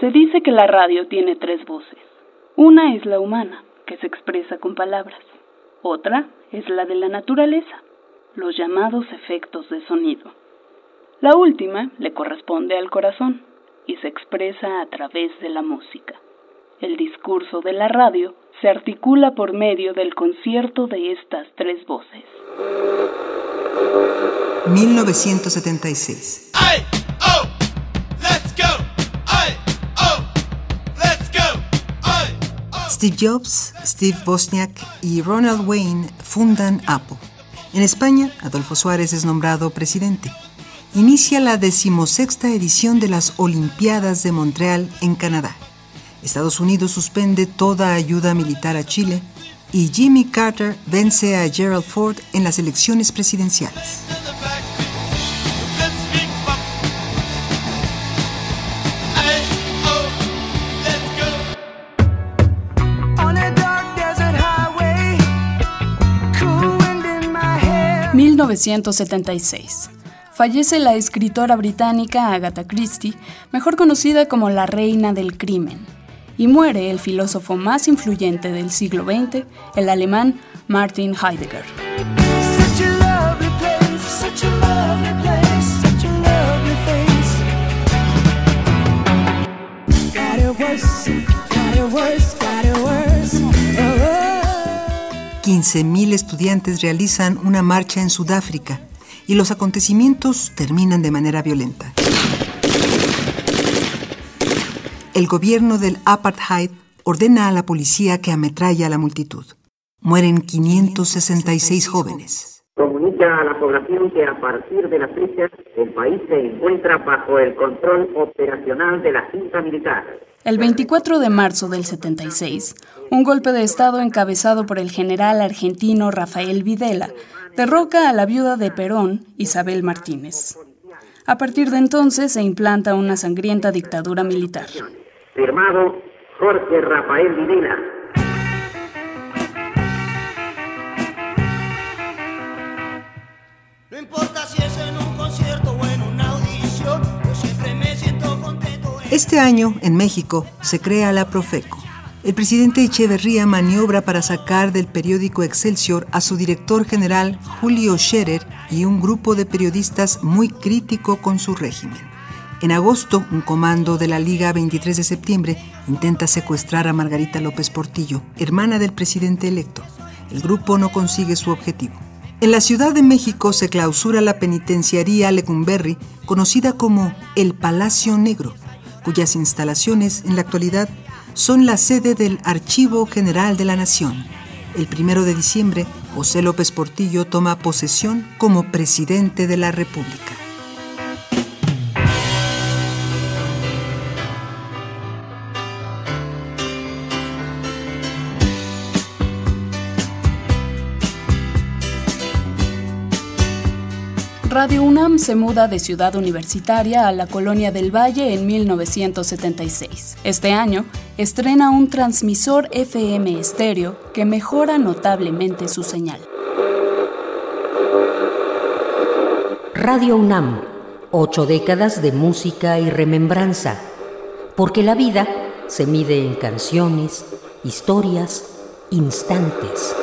Se dice que la radio tiene tres voces. Una es la humana, que se expresa con palabras. Otra es la de la naturaleza, los llamados efectos de sonido. La última le corresponde al corazón y se expresa a través de la música. El discurso de la radio se articula por medio del concierto de estas tres voces. 1976. Steve Jobs, Steve Bosniak y Ronald Wayne fundan Apple. En España, Adolfo Suárez es nombrado presidente. Inicia la decimosexta edición de las Olimpiadas de Montreal en Canadá. Estados Unidos suspende toda ayuda militar a Chile y Jimmy Carter vence a Gerald Ford en las elecciones presidenciales. 1976. Fallece la escritora británica Agatha Christie, mejor conocida como la Reina del Crimen, y muere el filósofo más influyente del siglo XX, el alemán Martin Heidegger. Mil estudiantes realizan una marcha en Sudáfrica y los acontecimientos terminan de manera violenta. El gobierno del apartheid ordena a la policía que ametralle a la multitud. Mueren 566 jóvenes. Comunica a la población que a partir de la fecha el país se encuentra bajo el control operacional de la Junta Militar. El 24 de marzo del 76, un golpe de Estado encabezado por el general argentino Rafael Videla derroca a la viuda de Perón, Isabel Martínez. A partir de entonces se implanta una sangrienta dictadura militar. Firmado Jorge Rafael Videla. Este año, en México, se crea la Profeco. El presidente Echeverría maniobra para sacar del periódico Excelsior a su director general Julio Scherer y un grupo de periodistas muy crítico con su régimen. En agosto, un comando de la Liga 23 de septiembre intenta secuestrar a Margarita López Portillo, hermana del presidente electo. El grupo no consigue su objetivo. En la Ciudad de México se clausura la penitenciaría Lecumberri, conocida como el Palacio Negro, cuyas instalaciones en la actualidad son la sede del Archivo General de la Nación. El primero de diciembre, José López Portillo toma posesión como presidente de la República. Radio UNAM se muda de Ciudad Universitaria a la Colonia del Valle en 1976. Este año estrena un transmisor FM estéreo que mejora notablemente su señal. Radio UNAM, ocho décadas de música y remembranza, porque la vida se mide en canciones, historias, instantes.